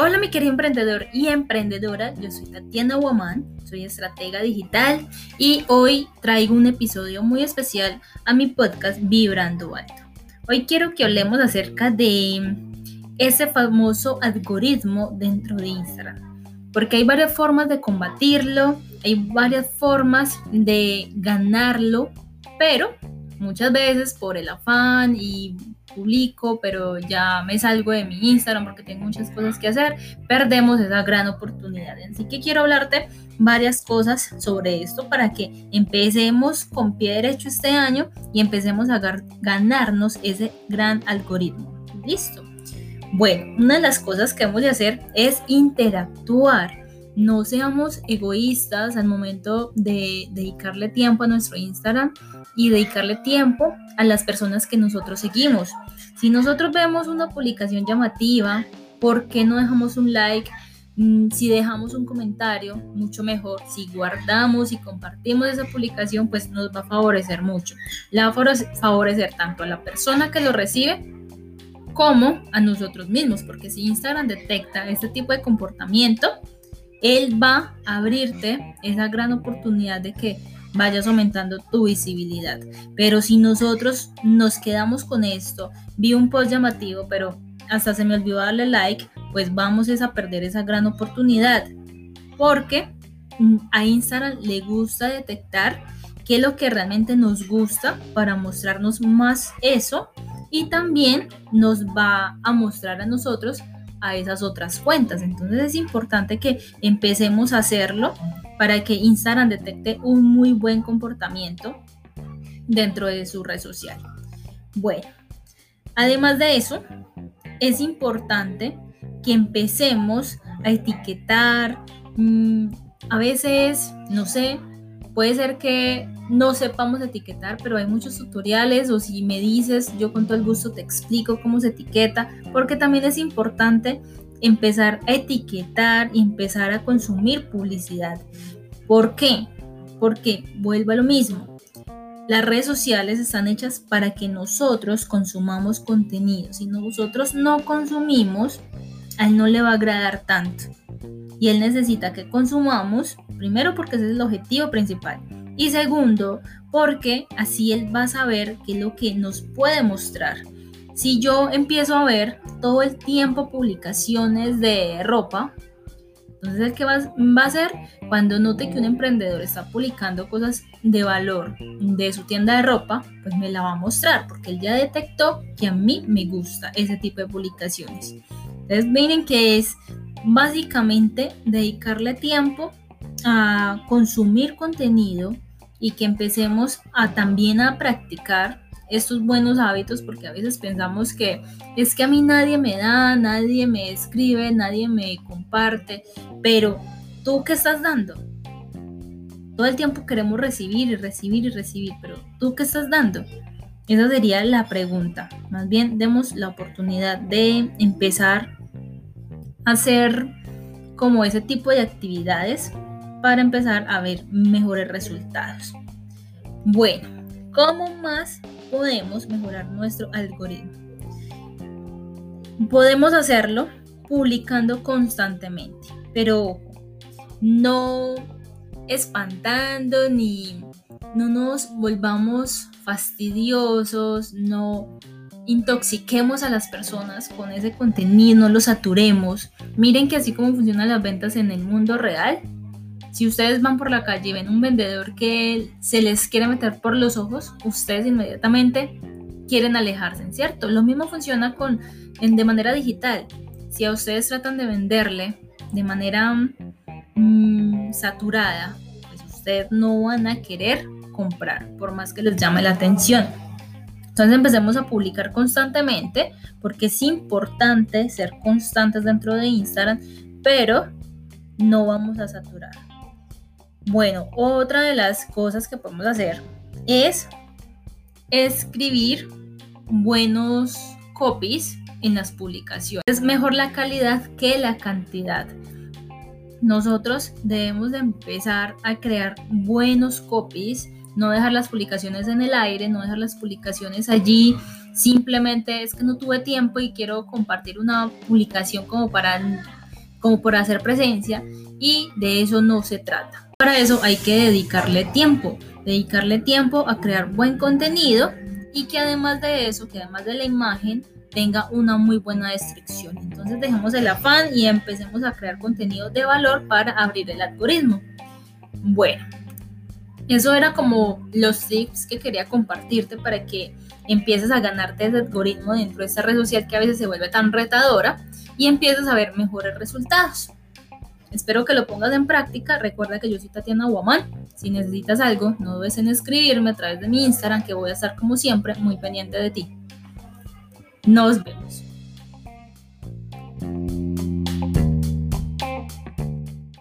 Hola mi querido emprendedor y emprendedora, yo soy Tatiana Woman, soy estratega digital y hoy traigo un episodio muy especial a mi podcast Vibrando Alto. Hoy quiero que hablemos acerca de ese famoso algoritmo dentro de Instagram, porque hay varias formas de combatirlo, hay varias formas de ganarlo, pero muchas veces por el afán y publico, pero ya me salgo de mi Instagram porque tengo muchas cosas que hacer, perdemos esa gran oportunidad. Así que quiero hablarte varias cosas sobre esto para que empecemos con pie derecho este año y empecemos a ganarnos ese gran algoritmo. ¿Listo? Bueno, una de las cosas que hemos de hacer es interactuar. No seamos egoístas al momento de dedicarle tiempo a nuestro Instagram y dedicarle tiempo a las personas que nosotros seguimos. Si nosotros vemos una publicación llamativa, ¿por qué no dejamos un like? Mm, si dejamos un comentario, mucho mejor. Si guardamos y compartimos esa publicación, pues nos va a favorecer mucho. La va a favorecer tanto a la persona que lo recibe como a nosotros mismos, porque si Instagram detecta este tipo de comportamiento, él va a abrirte esa gran oportunidad de que vayas aumentando tu visibilidad. Pero si nosotros nos quedamos con esto, vi un post llamativo, pero hasta se me olvidó darle like, pues vamos a perder esa gran oportunidad. Porque a Instagram le gusta detectar qué es lo que realmente nos gusta para mostrarnos más eso y también nos va a mostrar a nosotros a esas otras cuentas. Entonces es importante que empecemos a hacerlo para que Instagram detecte un muy buen comportamiento dentro de su red social. Bueno, además de eso, es importante que empecemos a etiquetar. Mm, a veces, no sé, puede ser que no sepamos etiquetar, pero hay muchos tutoriales o si me dices, yo con todo el gusto te explico cómo se etiqueta, porque también es importante empezar a etiquetar y empezar a consumir publicidad. ¿Por qué? Porque vuelvo a lo mismo. Las redes sociales están hechas para que nosotros consumamos contenido. Si nosotros no consumimos, a él no le va a agradar tanto. Y él necesita que consumamos, primero porque ese es el objetivo principal. Y segundo, porque así él va a saber qué es lo que nos puede mostrar. Si yo empiezo a ver todo el tiempo publicaciones de ropa, entonces va, va a hacer cuando note que un emprendedor está publicando cosas de valor de su tienda de ropa, pues me la va a mostrar porque él ya detectó que a mí me gusta ese tipo de publicaciones. Entonces miren que es básicamente dedicarle tiempo a consumir contenido y que empecemos a también a practicar estos buenos hábitos porque a veces pensamos que es que a mí nadie me da, nadie me escribe, nadie me comparte, pero tú qué estás dando? Todo el tiempo queremos recibir y recibir y recibir, pero tú qué estás dando? Esa sería la pregunta. Más bien demos la oportunidad de empezar hacer como ese tipo de actividades para empezar a ver mejores resultados. Bueno, ¿cómo más podemos mejorar nuestro algoritmo? Podemos hacerlo publicando constantemente, pero no espantando ni no nos volvamos fastidiosos, no intoxiquemos a las personas con ese contenido, no los saturemos. Miren que así como funcionan las ventas en el mundo real, si ustedes van por la calle y ven un vendedor que se les quiere meter por los ojos, ustedes inmediatamente quieren alejarse, ¿cierto? Lo mismo funciona con, en, de manera digital. Si a ustedes tratan de venderle de manera mm, saturada, pues ustedes no van a querer comprar, por más que les llame la atención. Entonces empecemos a publicar constantemente, porque es importante ser constantes dentro de Instagram, pero no vamos a saturar. Bueno, otra de las cosas que podemos hacer es escribir buenos copies en las publicaciones. Es mejor la calidad que la cantidad. Nosotros debemos de empezar a crear buenos copies no dejar las publicaciones en el aire, no dejar las publicaciones allí, simplemente es que no tuve tiempo y quiero compartir una publicación como para, como para hacer presencia y de eso no se trata. Para eso hay que dedicarle tiempo, dedicarle tiempo a crear buen contenido y que además de eso, que además de la imagen, tenga una muy buena descripción. Entonces dejemos el afán y empecemos a crear contenido de valor para abrir el algoritmo. Bueno, eso era como los tips que quería compartirte para que empieces a ganarte ese algoritmo dentro de esta red social que a veces se vuelve tan retadora y empieces a ver mejores resultados. Espero que lo pongas en práctica. Recuerda que yo soy Tatiana Guamán. Si necesitas algo, no dudes en escribirme a través de mi Instagram, que voy a estar como siempre muy pendiente de ti. Nos vemos.